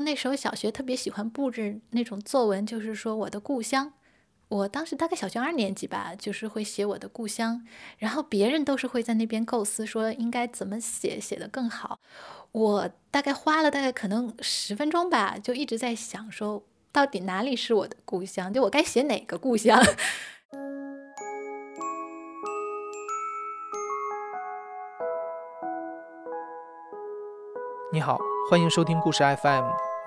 那时候小学特别喜欢布置那种作文，就是说我的故乡。我当时大概小学二年级吧，就是会写我的故乡，然后别人都是会在那边构思说应该怎么写，写得更好。我大概花了大概可能十分钟吧，就一直在想说到底哪里是我的故乡，就我该写哪个故乡。你好，欢迎收听故事 FM，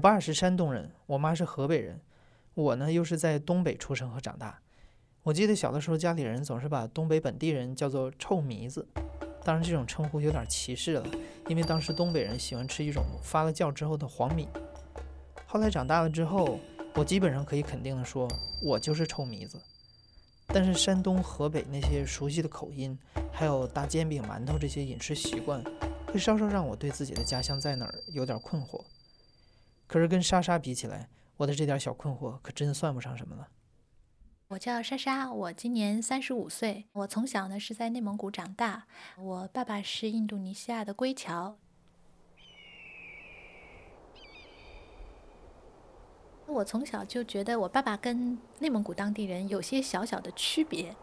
我爸是山东人，我妈是河北人，我呢又是在东北出生和长大。我记得小的时候，家里人总是把东北本地人叫做“臭糜子”，当然这种称呼有点歧视了，因为当时东北人喜欢吃一种发了酵之后的黄米。后来长大了之后，我基本上可以肯定的说，我就是臭糜子。但是山东、河北那些熟悉的口音，还有大煎饼、馒头这些饮食习惯，会稍稍让我对自己的家乡在哪儿有点困惑。可是跟莎莎比起来，我的这点小困惑可真算不上什么了。我叫莎莎，我今年三十五岁。我从小呢是在内蒙古长大，我爸爸是印度尼西亚的归侨。我从小就觉得我爸爸跟内蒙古当地人有些小小的区别，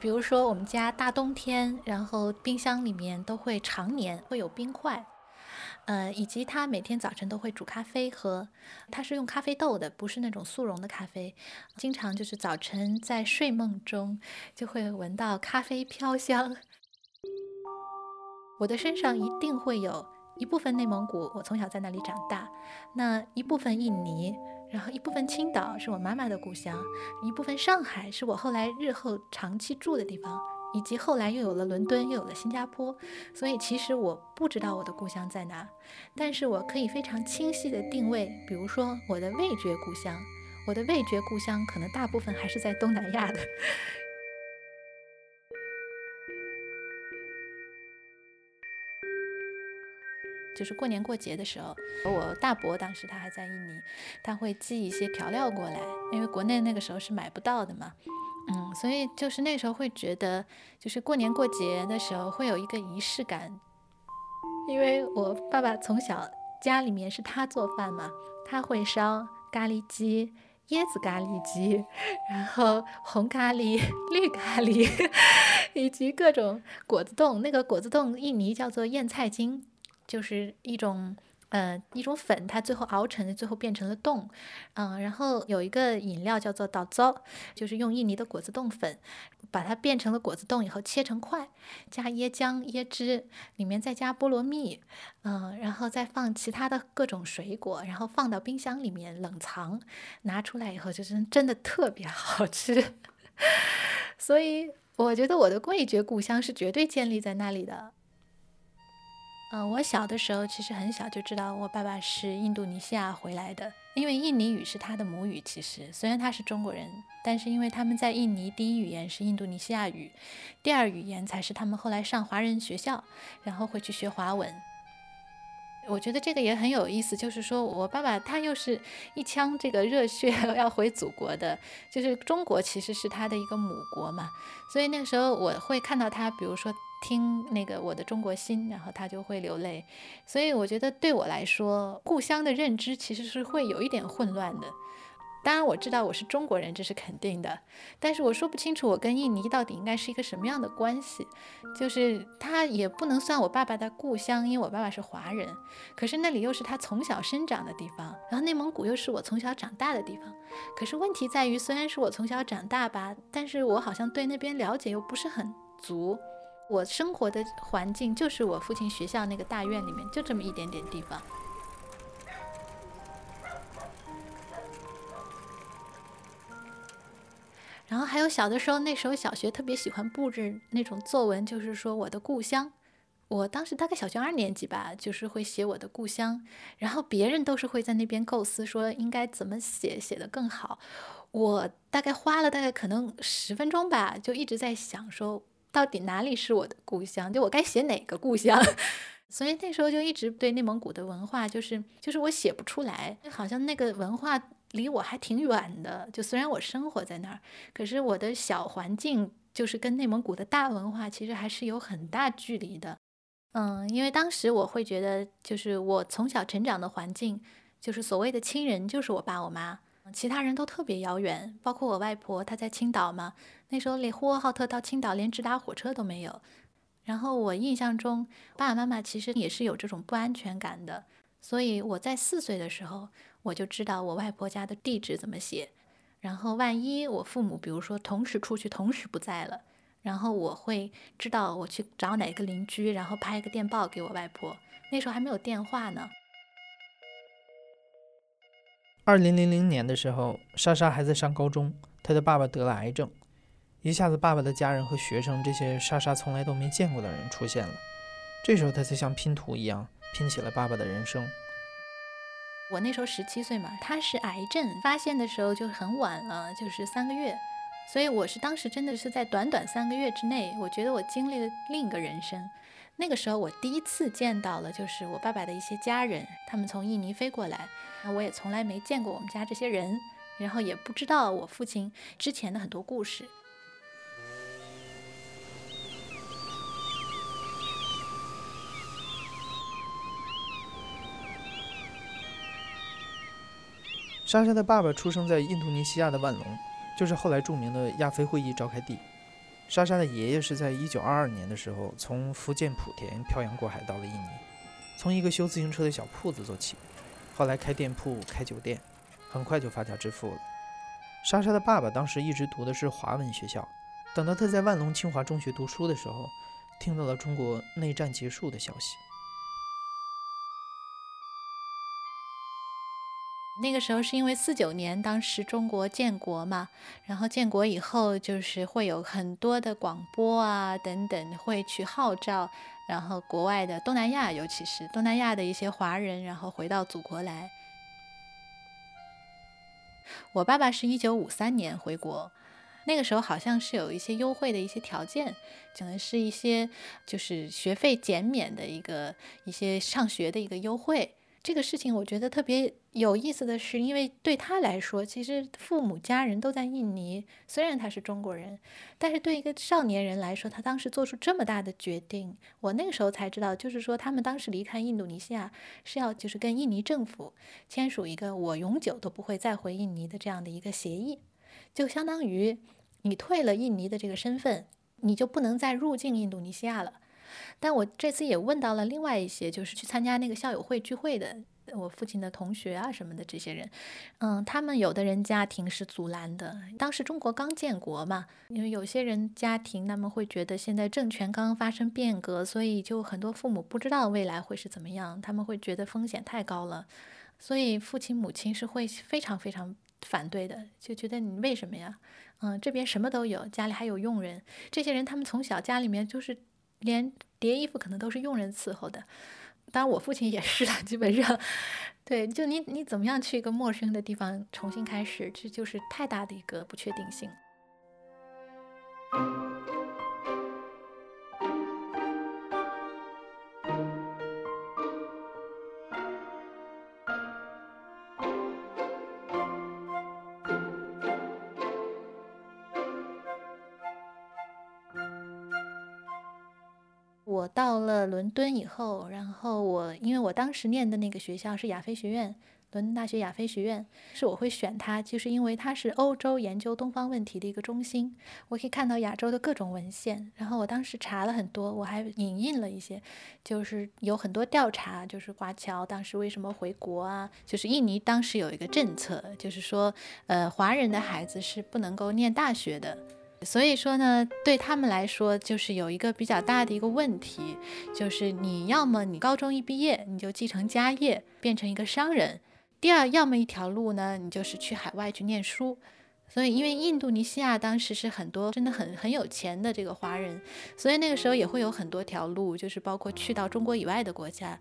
比如说我们家大冬天，然后冰箱里面都会常年会有冰块。呃，以及他每天早晨都会煮咖啡喝，他是用咖啡豆的，不是那种速溶的咖啡。经常就是早晨在睡梦中就会闻到咖啡飘香。我的身上一定会有一部分内蒙古，我从小在那里长大；那一部分印尼，然后一部分青岛是我妈妈的故乡，一部分上海是我后来日后长期住的地方。以及后来又有了伦敦，又有了新加坡，所以其实我不知道我的故乡在哪，但是我可以非常清晰的定位，比如说我的味觉故乡，我的味觉故乡可能大部分还是在东南亚的。就是过年过节的时候，我大伯当时他还在印尼，他会寄一些调料过来，因为国内那个时候是买不到的嘛。嗯，所以就是那时候会觉得，就是过年过节的时候会有一个仪式感，因为我爸爸从小家里面是他做饭嘛，他会烧咖喱鸡、椰子咖喱鸡，然后红咖喱、绿咖喱，以及各种果子冻。那个果子冻，印尼叫做燕菜精，就是一种。呃，一种粉，它最后熬成，最后变成了冻，嗯，然后有一个饮料叫做倒糟，就是用印尼的果子冻粉，把它变成了果子冻以后切成块，加椰浆、椰汁，里面再加菠萝蜜，嗯，然后再放其他的各种水果，然后放到冰箱里面冷藏，拿出来以后就是真的特别好吃，所以我觉得我的味觉故乡是绝对建立在那里的。嗯，我小的时候其实很小就知道我爸爸是印度尼西亚回来的，因为印尼语是他的母语。其实虽然他是中国人，但是因为他们在印尼第一语言是印度尼西亚语，第二语言才是他们后来上华人学校，然后会去学华文。我觉得这个也很有意思，就是说我爸爸他又是一腔这个热血 要回祖国的，就是中国其实是他的一个母国嘛，所以那个时候我会看到他，比如说。听那个我的中国心，然后他就会流泪，所以我觉得对我来说，故乡的认知其实是会有一点混乱的。当然我知道我是中国人，这是肯定的，但是我说不清楚我跟印尼到底应该是一个什么样的关系。就是他也不能算我爸爸的故乡，因为我爸爸是华人，可是那里又是他从小生长的地方，然后内蒙古又是我从小长大的地方。可是问题在于，虽然是我从小长大吧，但是我好像对那边了解又不是很足。我生活的环境就是我父亲学校那个大院里面，就这么一点点地方。然后还有小的时候，那时候小学特别喜欢布置那种作文，就是说我的故乡。我当时大概小学二年级吧，就是会写我的故乡，然后别人都是会在那边构思说应该怎么写，写得更好。我大概花了大概可能十分钟吧，就一直在想说，到底哪里是我的故乡？就我该写哪个故乡？所以那时候就一直对内蒙古的文化，就是就是我写不出来，好像那个文化离我还挺远的。就虽然我生活在那儿，可是我的小环境就是跟内蒙古的大文化其实还是有很大距离的。嗯，因为当时我会觉得，就是我从小成长的环境，就是所谓的亲人，就是我爸我妈，其他人都特别遥远。包括我外婆，她在青岛嘛，那时候连呼和浩特到青岛连直达火车都没有。然后我印象中，爸爸妈妈其实也是有这种不安全感的。所以我在四岁的时候，我就知道我外婆家的地址怎么写。然后万一我父母，比如说同时出去，同时不在了。然后我会知道我去找哪个邻居，然后拍一个电报给我外婆。那时候还没有电话呢。二零零零年的时候，莎莎还在上高中，她的爸爸得了癌症，一下子爸爸的家人和学生这些莎莎从来都没见过的人出现了。这时候她才像拼图一样拼起了爸爸的人生。我那时候十七岁嘛，他是癌症，发现的时候就很晚了，就是三个月。所以我是当时真的是在短短三个月之内，我觉得我经历了另一个人生。那个时候我第一次见到了，就是我爸爸的一些家人，他们从印尼飞过来，我也从来没见过我们家这些人，然后也不知道我父亲之前的很多故事。莎莎的爸爸出生在印度尼西亚的万隆。就是后来著名的亚非会议召开地。莎莎的爷爷是在一九二二年的时候从福建莆田漂洋过海到了印尼，从一个修自行车的小铺子做起，后来开店铺、开酒店，很快就发家致富了。莎莎的爸爸当时一直读的是华文学校，等到他在万隆清华中学读书的时候，听到了中国内战结束的消息。那个时候是因为四九年，当时中国建国嘛，然后建国以后就是会有很多的广播啊等等会去号召，然后国外的东南亚，尤其是东南亚的一些华人，然后回到祖国来。我爸爸是一九五三年回国，那个时候好像是有一些优惠的一些条件，可能是一些就是学费减免的一个一些上学的一个优惠。这个事情我觉得特别有意思的是，因为对他来说，其实父母家人都在印尼，虽然他是中国人，但是对一个少年人来说，他当时做出这么大的决定，我那个时候才知道，就是说他们当时离开印度尼西亚是要就是跟印尼政府签署一个我永久都不会再回印尼的这样的一个协议，就相当于你退了印尼的这个身份，你就不能再入境印度尼西亚了。但我这次也问到了另外一些，就是去参加那个校友会聚会的，我父亲的同学啊什么的这些人，嗯，他们有的人家庭是阻拦的。当时中国刚建国嘛，因为有些人家庭他们会觉得现在政权刚刚发生变革，所以就很多父母不知道未来会是怎么样，他们会觉得风险太高了，所以父亲母亲是会非常非常反对的，就觉得你为什么呀？嗯，这边什么都有，家里还有佣人，这些人他们从小家里面就是。连叠衣服可能都是佣人伺候的，当然我父亲也是了，基本上，对，就你你怎么样去一个陌生的地方重新开始，这就是太大的一个不确定性。我到了伦敦以后，然后我因为我当时念的那个学校是亚非学院，伦敦大学亚非学院，是我会选它，就是因为它是欧洲研究东方问题的一个中心，我可以看到亚洲的各种文献。然后我当时查了很多，我还引印了一些，就是有很多调查，就是华侨当时为什么回国啊？就是印尼当时有一个政策，就是说，呃，华人的孩子是不能够念大学的。所以说呢，对他们来说，就是有一个比较大的一个问题，就是你要么你高中一毕业你就继承家业变成一个商人，第二要么一条路呢，你就是去海外去念书。所以因为印度尼西亚当时是很多真的很很有钱的这个华人，所以那个时候也会有很多条路，就是包括去到中国以外的国家。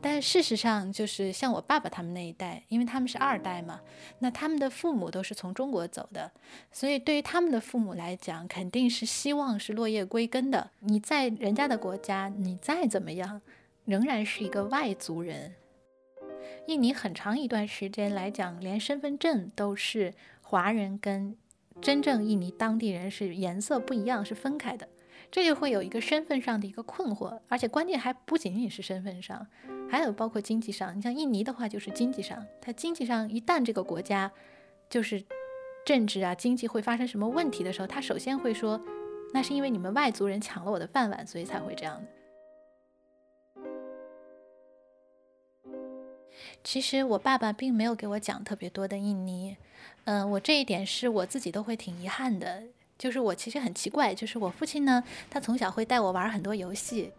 但事实上，就是像我爸爸他们那一代，因为他们是二代嘛，那他们的父母都是从中国走的，所以对于他们的父母来讲，肯定是希望是落叶归根的。你在人家的国家，你再怎么样，仍然是一个外族人。印尼很长一段时间来讲，连身份证都是华人跟真正印尼当地人是颜色不一样，是分开的。这就会有一个身份上的一个困惑，而且关键还不仅仅是身份上，还有包括经济上。你像印尼的话，就是经济上，它经济上一旦这个国家就是政治啊、经济会发生什么问题的时候，他首先会说，那是因为你们外族人抢了我的饭碗，所以才会这样的。其实我爸爸并没有给我讲特别多的印尼，嗯，我这一点是我自己都会挺遗憾的。就是我其实很奇怪，就是我父亲呢，他从小会带我玩很多游戏，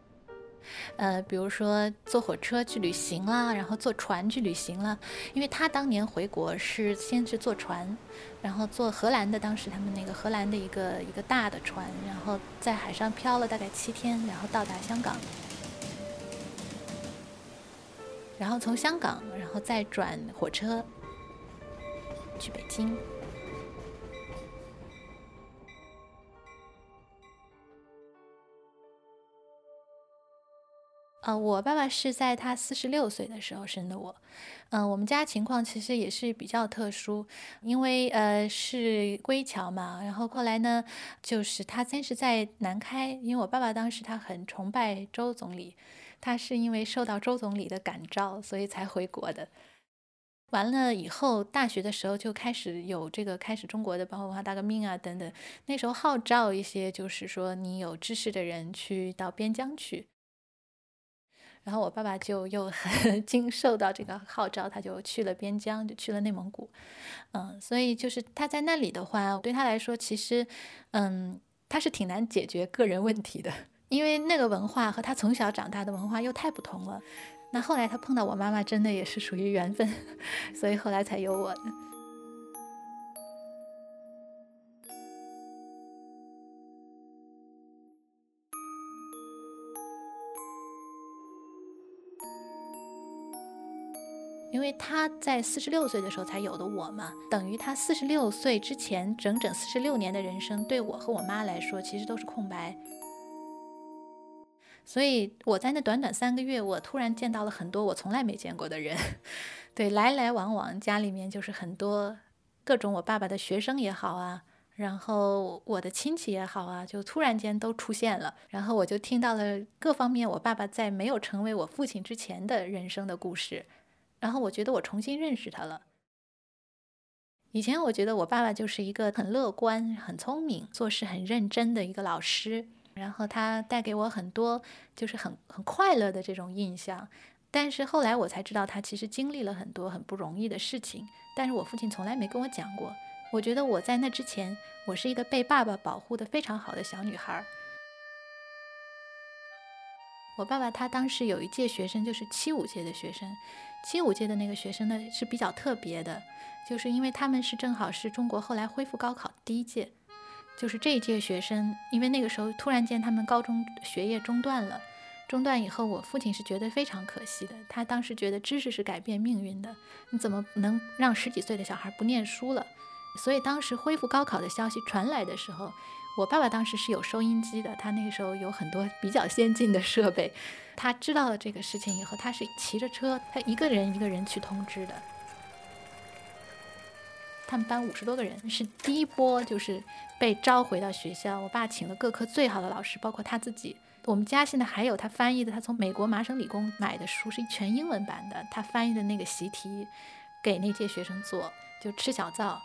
呃，比如说坐火车去旅行啦，然后坐船去旅行啦。因为他当年回国是先是坐船，然后坐荷兰的，当时他们那个荷兰的一个一个大的船，然后在海上漂了大概七天，然后到达香港，然后从香港，然后再转火车去北京。呃，我爸爸是在他四十六岁的时候生的我，嗯，我们家情况其实也是比较特殊，因为呃是归侨嘛，然后后来呢，就是他先是在南开，因为我爸爸当时他很崇拜周总理，他是因为受到周总理的感召，所以才回国的。完了以后，大学的时候就开始有这个开始中国的包括文化大革命啊等等，那时候号召一些就是说你有知识的人去到边疆去。然后我爸爸就又很 经受到这个号召，他就去了边疆，就去了内蒙古，嗯，所以就是他在那里的话，对他来说，其实，嗯，他是挺难解决个人问题的，因为那个文化和他从小长大的文化又太不同了。那后来他碰到我妈妈，真的也是属于缘分，所以后来才有我的。因为他在四十六岁的时候才有的我嘛，等于他四十六岁之前整整四十六年的人生，对我和我妈来说其实都是空白。所以我在那短短三个月，我突然见到了很多我从来没见过的人，对，来来往往，家里面就是很多各种我爸爸的学生也好啊，然后我的亲戚也好啊，就突然间都出现了，然后我就听到了各方面我爸爸在没有成为我父亲之前的人生的故事。然后我觉得我重新认识他了。以前我觉得我爸爸就是一个很乐观、很聪明、做事很认真的一个老师，然后他带给我很多就是很很快乐的这种印象。但是后来我才知道，他其实经历了很多很不容易的事情。但是我父亲从来没跟我讲过。我觉得我在那之前，我是一个被爸爸保护的非常好的小女孩。我爸爸他当时有一届学生，就是七五届的学生。七五届的那个学生呢是比较特别的，就是因为他们是正好是中国后来恢复高考第一届，就是这一届学生，因为那个时候突然间他们高中学业中断了，中断以后，我父亲是觉得非常可惜的。他当时觉得知识是改变命运的，你怎么能让十几岁的小孩不念书了？所以当时恢复高考的消息传来的时候。我爸爸当时是有收音机的，他那个时候有很多比较先进的设备。他知道了这个事情以后，他是骑着车，他一个人一个人去通知的。他们班五十多个人，是第一波就是被召回到学校。我爸请了各科最好的老师，包括他自己。我们家现在还有他翻译的，他从美国麻省理工买的书，是全英文版的。他翻译的那个习题，给那届学生做，就吃小灶。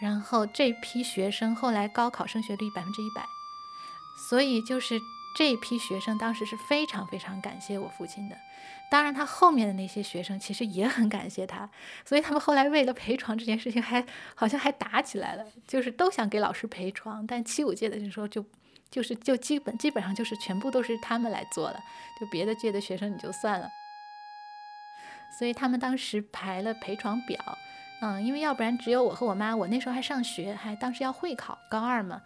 然后这批学生后来高考升学率百分之一百，所以就是这批学生当时是非常非常感谢我父亲的。当然，他后面的那些学生其实也很感谢他，所以他们后来为了陪床这件事情还好像还打起来了，就是都想给老师陪床。但七五届的时候就就是就基本基本上就是全部都是他们来做了，就别的届的学生你就算了。所以他们当时排了陪床表。嗯，因为要不然只有我和我妈，我那时候还上学，还当时要会考高二嘛，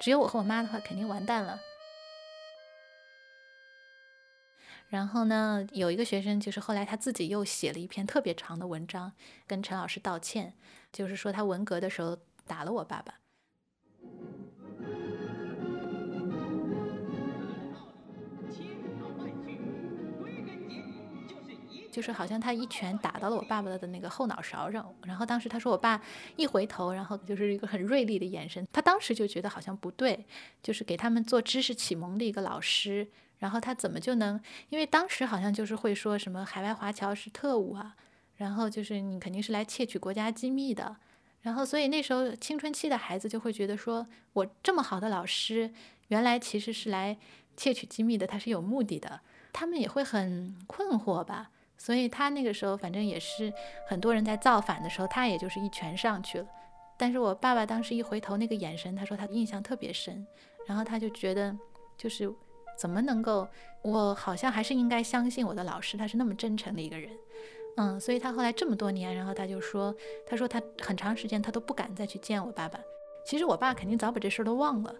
只有我和我妈的话，肯定完蛋了。然后呢，有一个学生就是后来他自己又写了一篇特别长的文章，跟陈老师道歉，就是说他文革的时候打了我爸爸。就是好像他一拳打到了我爸爸的那个后脑勺上，然后当时他说我爸一回头，然后就是一个很锐利的眼神，他当时就觉得好像不对，就是给他们做知识启蒙的一个老师，然后他怎么就能？因为当时好像就是会说什么海外华侨是特务啊，然后就是你肯定是来窃取国家机密的，然后所以那时候青春期的孩子就会觉得说我这么好的老师，原来其实是来窃取机密的，他是有目的的，他们也会很困惑吧。所以他那个时候反正也是很多人在造反的时候，他也就是一拳上去了。但是我爸爸当时一回头那个眼神，他说他印象特别深，然后他就觉得就是怎么能够，我好像还是应该相信我的老师，他是那么真诚的一个人，嗯，所以他后来这么多年，然后他就说，他说他很长时间他都不敢再去见我爸爸。其实我爸肯定早把这事儿都忘了。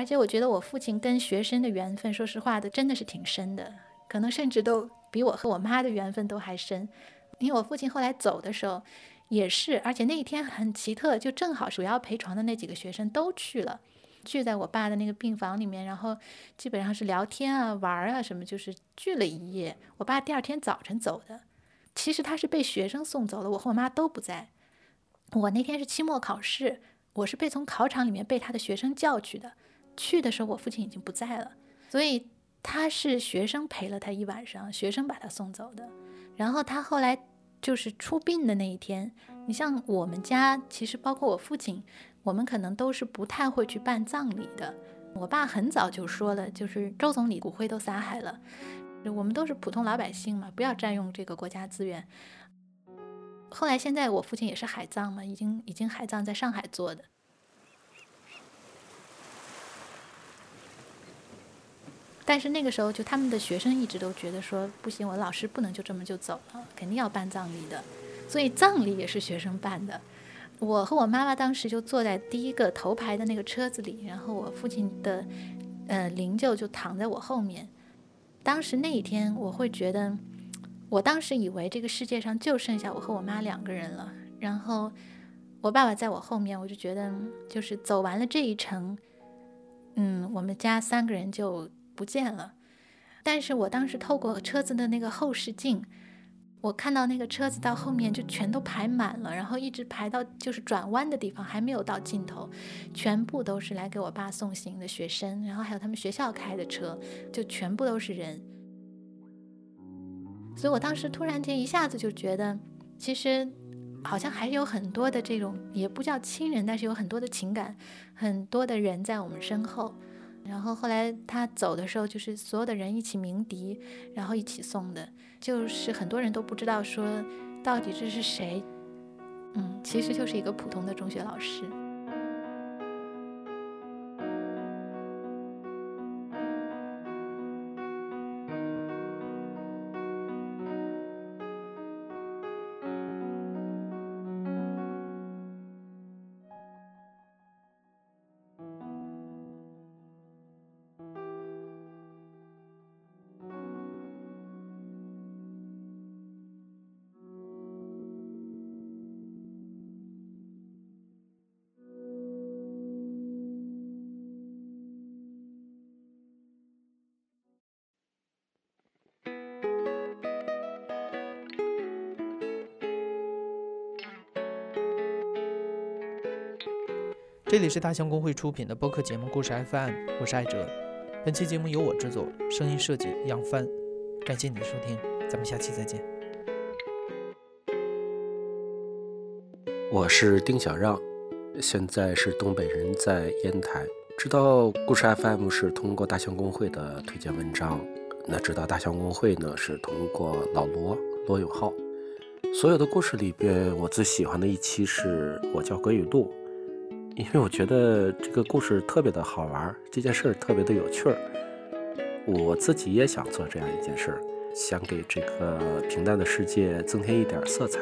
而且我觉得我父亲跟学生的缘分，说实话的，真的是挺深的，可能甚至都比我和我妈的缘分都还深。因为我父亲后来走的时候，也是，而且那一天很奇特，就正好主要陪床的那几个学生都去了，聚在我爸的那个病房里面，然后基本上是聊天啊、玩啊什么，就是聚了一夜。我爸第二天早晨走的，其实他是被学生送走了，我和我妈都不在。我那天是期末考试，我是被从考场里面被他的学生叫去的。去的时候，我父亲已经不在了，所以他是学生陪了他一晚上，学生把他送走的。然后他后来就是出殡的那一天，你像我们家，其实包括我父亲，我们可能都是不太会去办葬礼的。我爸很早就说了，就是周总理骨灰都撒海了，我们都是普通老百姓嘛，不要占用这个国家资源。后来现在我父亲也是海葬嘛，已经已经海葬在上海做的。但是那个时候，就他们的学生一直都觉得说不行，我老师不能就这么就走了，肯定要办葬礼的，所以葬礼也是学生办的。我和我妈妈当时就坐在第一个头排的那个车子里，然后我父亲的呃灵柩就躺在我后面。当时那一天，我会觉得，我当时以为这个世界上就剩下我和我妈两个人了，然后我爸爸在我后面，我就觉得就是走完了这一程，嗯，我们家三个人就。不见了，但是我当时透过车子的那个后视镜，我看到那个车子到后面就全都排满了，然后一直排到就是转弯的地方，还没有到尽头，全部都是来给我爸送行的学生，然后还有他们学校开的车，就全部都是人。所以我当时突然间一下子就觉得，其实好像还有很多的这种也不叫亲人，但是有很多的情感，很多的人在我们身后。然后后来他走的时候，就是所有的人一起鸣笛，然后一起送的，就是很多人都不知道说到底这是谁，嗯，其实就是一个普通的中学老师。这里是大象公会出品的播客节目《故事 FM》，我是艾哲。本期节目由我制作，声音设计杨帆。感谢你的收听，咱们下期再见。我是丁小让，现在是东北人，在烟台。知道故事 FM 是通过大象公会的推荐文章，那知道大象公会呢是通过老罗。罗永浩。所有的故事里边，我最喜欢的一期是我叫葛雨露，因为我觉得这个故事特别的好玩，这件事特别的有趣儿。我自己也想做这样一件事，想给这个平淡的世界增添一点色彩。